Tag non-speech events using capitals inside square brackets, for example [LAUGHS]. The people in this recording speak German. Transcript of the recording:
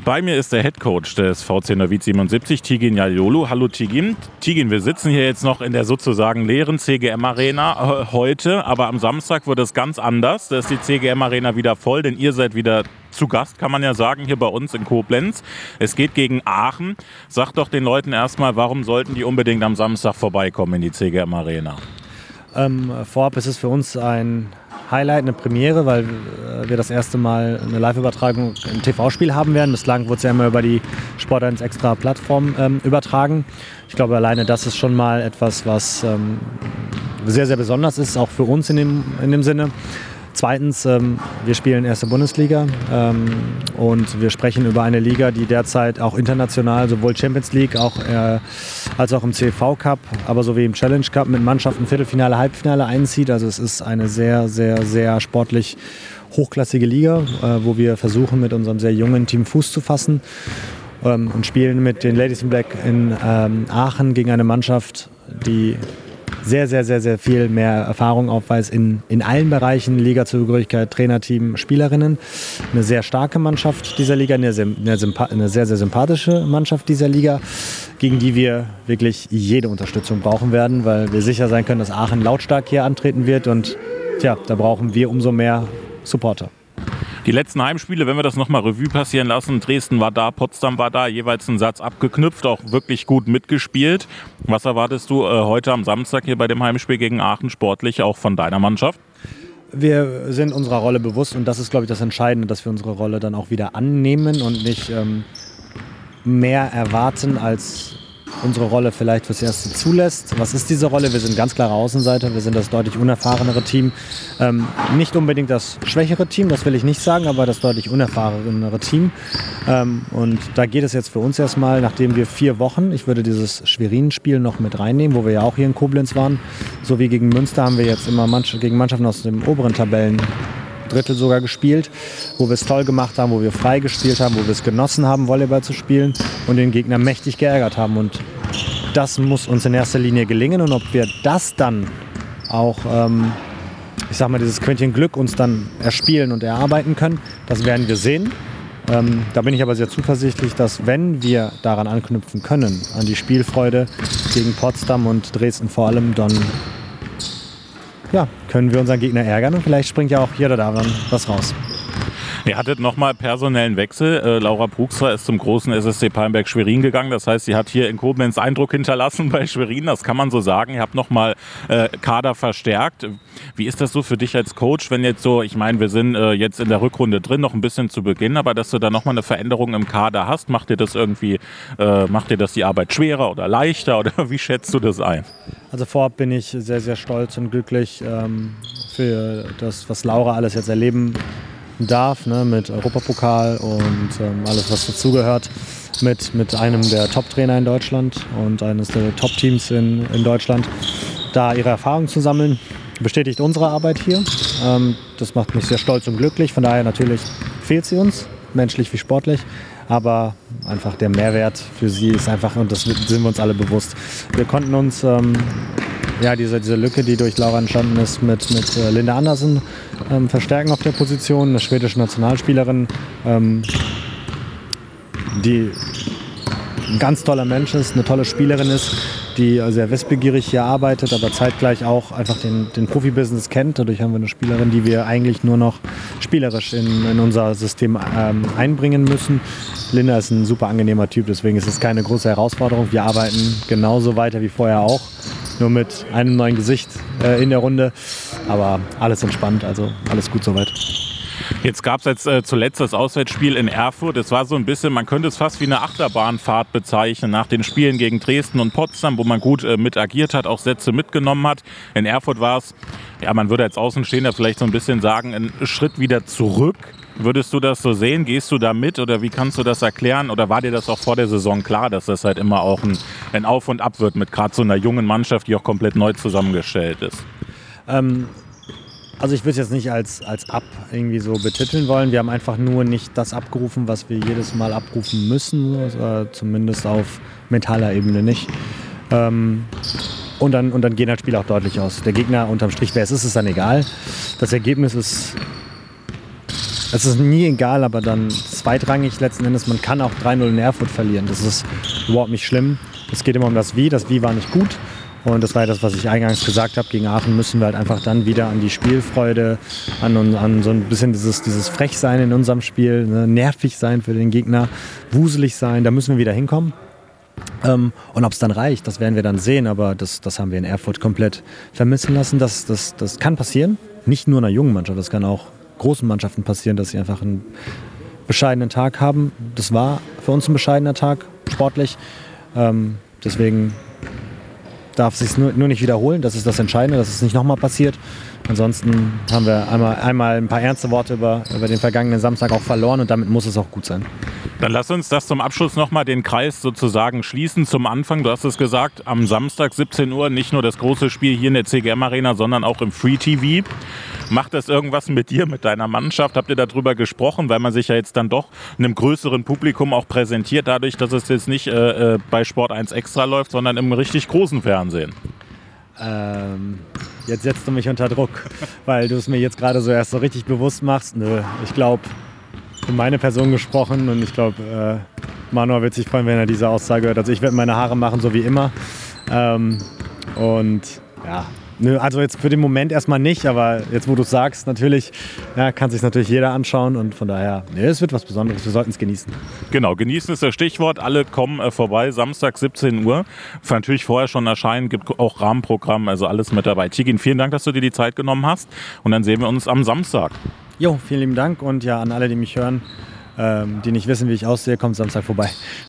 Bei mir ist der Head Coach des VC Neuwied 77, Tigin Jaliolu. Hallo Tigin. Tigin, wir sitzen hier jetzt noch in der sozusagen leeren CGM Arena äh, heute, aber am Samstag wird es ganz anders. Da ist die CGM Arena wieder voll, denn ihr seid wieder zu Gast, kann man ja sagen, hier bei uns in Koblenz. Es geht gegen Aachen. Sagt doch den Leuten erstmal, warum sollten die unbedingt am Samstag vorbeikommen in die CGM Arena? Ähm, vorab ist es für uns ein Highlight, eine Premiere, weil äh, wir das erste Mal eine Live-Übertragung im TV-Spiel haben werden. Bislang wurde es ja immer über die Sport 1 extra Plattform ähm, übertragen. Ich glaube, alleine das ist schon mal etwas, was ähm, sehr, sehr besonders ist, auch für uns in dem, in dem Sinne. Zweitens, ähm, wir spielen erste Bundesliga ähm, und wir sprechen über eine Liga, die derzeit auch international, sowohl Champions League auch, äh, als auch im CV Cup, aber sowie im Challenge Cup mit Mannschaften Viertelfinale, Halbfinale einzieht. Also es ist eine sehr, sehr, sehr sportlich hochklassige Liga, äh, wo wir versuchen, mit unserem sehr jungen Team Fuß zu fassen ähm, und spielen mit den Ladies in Black in ähm, Aachen gegen eine Mannschaft, die sehr, sehr, sehr, sehr viel mehr Erfahrung aufweist in, in allen Bereichen, Liga-Zugehörigkeit, Trainerteam, Spielerinnen. Eine sehr starke Mannschaft dieser Liga, eine sehr, eine sehr, sehr sympathische Mannschaft dieser Liga, gegen die wir wirklich jede Unterstützung brauchen werden, weil wir sicher sein können, dass Aachen lautstark hier antreten wird und tja, da brauchen wir umso mehr Supporter. Die letzten Heimspiele, wenn wir das nochmal Revue passieren lassen, Dresden war da, Potsdam war da, jeweils einen Satz abgeknüpft, auch wirklich gut mitgespielt. Was erwartest du äh, heute am Samstag hier bei dem Heimspiel gegen Aachen sportlich auch von deiner Mannschaft? Wir sind unserer Rolle bewusst und das ist, glaube ich, das Entscheidende, dass wir unsere Rolle dann auch wieder annehmen und nicht ähm, mehr erwarten als unsere Rolle vielleicht fürs Erste zulässt. Was ist diese Rolle? Wir sind ganz klare Außenseiter, wir sind das deutlich unerfahrenere Team. Ähm, nicht unbedingt das schwächere Team, das will ich nicht sagen, aber das deutlich unerfahrenere Team. Ähm, und da geht es jetzt für uns erstmal, nachdem wir vier Wochen, ich würde dieses Schwerin-Spiel noch mit reinnehmen, wo wir ja auch hier in Koblenz waren, so wie gegen Münster haben wir jetzt immer Mannschaft, gegen Mannschaften aus dem oberen Tabellen Drittel sogar gespielt, wo wir es toll gemacht haben, wo wir frei gespielt haben, wo wir es genossen haben, Volleyball zu spielen und den Gegner mächtig geärgert haben. Und das muss uns in erster Linie gelingen. Und ob wir das dann auch, ähm, ich sag mal, dieses Quäntchen Glück uns dann erspielen und erarbeiten können, das werden wir sehen. Ähm, da bin ich aber sehr zuversichtlich, dass wenn wir daran anknüpfen können, an die Spielfreude gegen Potsdam und Dresden vor allem, dann ja, können wir unseren Gegner ärgern und vielleicht springt ja auch hier oder da was raus. Ihr hattet nochmal personellen Wechsel. Äh, Laura Bruxer ist zum großen SSC Palmberg Schwerin gegangen. Das heißt, sie hat hier in Koblenz Eindruck hinterlassen [LAUGHS] bei Schwerin. Das kann man so sagen. Ihr habt nochmal äh, Kader verstärkt. Wie ist das so für dich als Coach, wenn jetzt so, ich meine, wir sind äh, jetzt in der Rückrunde drin, noch ein bisschen zu Beginn, aber dass du da nochmal eine Veränderung im Kader hast, macht dir das irgendwie, äh, macht dir das die Arbeit schwerer oder leichter [LAUGHS] oder wie schätzt du das ein? Also vorab bin ich sehr, sehr stolz und glücklich ähm, für das, was Laura alles jetzt erleben darf, ne, mit Europapokal und ähm, alles, was dazugehört, mit, mit einem der Top-Trainer in Deutschland und eines der Top-Teams in, in Deutschland, da ihre Erfahrungen zu sammeln, bestätigt unsere Arbeit hier. Ähm, das macht mich sehr stolz und glücklich. Von daher natürlich fehlt sie uns, menschlich wie sportlich. Aber einfach der Mehrwert für sie ist einfach, und das sind wir uns alle bewusst. Wir konnten uns ähm, ja, diese, diese Lücke, die durch Laura entstanden ist, mit, mit äh, Linda Andersen ähm, verstärken auf der Position, eine schwedische Nationalspielerin, ähm, die ein ganz toller Mensch ist, eine tolle Spielerin ist, die sehr wissbegierig hier arbeitet, aber zeitgleich auch einfach den, den Profibusiness kennt. Dadurch haben wir eine Spielerin, die wir eigentlich nur noch spielerisch in, in unser System ähm, einbringen müssen. Linda ist ein super angenehmer Typ, deswegen ist es keine große Herausforderung. Wir arbeiten genauso weiter wie vorher auch nur mit einem neuen Gesicht äh, in der Runde. Aber alles entspannt, also alles gut soweit. Jetzt gab es jetzt äh, zuletzt das Auswärtsspiel in Erfurt. Es war so ein bisschen, man könnte es fast wie eine Achterbahnfahrt bezeichnen nach den Spielen gegen Dresden und Potsdam, wo man gut äh, mit agiert hat, auch Sätze mitgenommen hat. In Erfurt war es, ja, man würde als Außenstehender vielleicht so ein bisschen sagen, ein Schritt wieder zurück. Würdest du das so sehen? Gehst du da mit oder wie kannst du das erklären? Oder war dir das auch vor der Saison klar, dass das halt immer auch ein, ein Auf und Ab wird mit gerade so einer jungen Mannschaft, die auch komplett neu zusammengestellt ist? Ähm, also ich würde es jetzt nicht als, als Ab irgendwie so betiteln wollen. Wir haben einfach nur nicht das abgerufen, was wir jedes Mal abrufen müssen, also zumindest auf mentaler Ebene nicht. Ähm, und dann, und dann gehen halt Spiele auch deutlich aus. Der Gegner unterm Strich, wer es ist, ist dann egal. Das Ergebnis ist es ist nie egal, aber dann zweitrangig letzten Endes. Man kann auch 3-0 in Erfurt verlieren. Das ist überhaupt nicht schlimm. Es geht immer um das Wie. Das Wie war nicht gut. Und das war ja das, was ich eingangs gesagt habe. Gegen Aachen müssen wir halt einfach dann wieder an die Spielfreude, an, an so ein bisschen dieses, dieses Frechsein in unserem Spiel, ne? nervig sein für den Gegner, wuselig sein. Da müssen wir wieder hinkommen. Ähm, und ob es dann reicht, das werden wir dann sehen. Aber das, das haben wir in Erfurt komplett vermissen lassen. Das, das, das kann passieren. Nicht nur einer jungen Mannschaft, das kann auch großen Mannschaften passieren, dass sie einfach einen bescheidenen Tag haben. Das war für uns ein bescheidener Tag, sportlich. Ähm, deswegen darf sich nur, nur nicht wiederholen. Das ist das Entscheidende, dass es nicht nochmal passiert. Ansonsten haben wir einmal, einmal ein paar ernste Worte über, über den vergangenen Samstag auch verloren und damit muss es auch gut sein. Dann lass uns das zum Abschluss nochmal den Kreis sozusagen schließen. Zum Anfang, du hast es gesagt, am Samstag 17 Uhr nicht nur das große Spiel hier in der CGM Arena, sondern auch im Free TV. Macht das irgendwas mit dir, mit deiner Mannschaft? Habt ihr darüber gesprochen, weil man sich ja jetzt dann doch einem größeren Publikum auch präsentiert, dadurch, dass es jetzt nicht äh, äh bei Sport 1 extra läuft, sondern im richtig großen Fernsehen? Ähm, jetzt setzt du mich unter Druck, [LAUGHS] weil du es mir jetzt gerade so erst so richtig bewusst machst. Nö, ich glaube, für meine Person gesprochen und ich glaube, äh, Manuel wird sich freuen, wenn er diese Aussage hört. Also ich werde meine Haare machen, so wie immer. Ähm, und ja, also jetzt für den Moment erstmal nicht, aber jetzt, wo du es sagst, natürlich, ja, kann sich natürlich jeder anschauen und von daher, nee, es wird was Besonderes, wir sollten es genießen. Genau, genießen ist das Stichwort. Alle kommen äh, vorbei, Samstag 17 Uhr. Für natürlich vorher schon erscheinen, gibt auch Rahmenprogramm, also alles mit dabei. Tigin, vielen Dank, dass du dir die Zeit genommen hast und dann sehen wir uns am Samstag. Jo, vielen lieben Dank und ja, an alle, die mich hören, ähm, die nicht wissen, wie ich aussehe, kommt Samstag vorbei.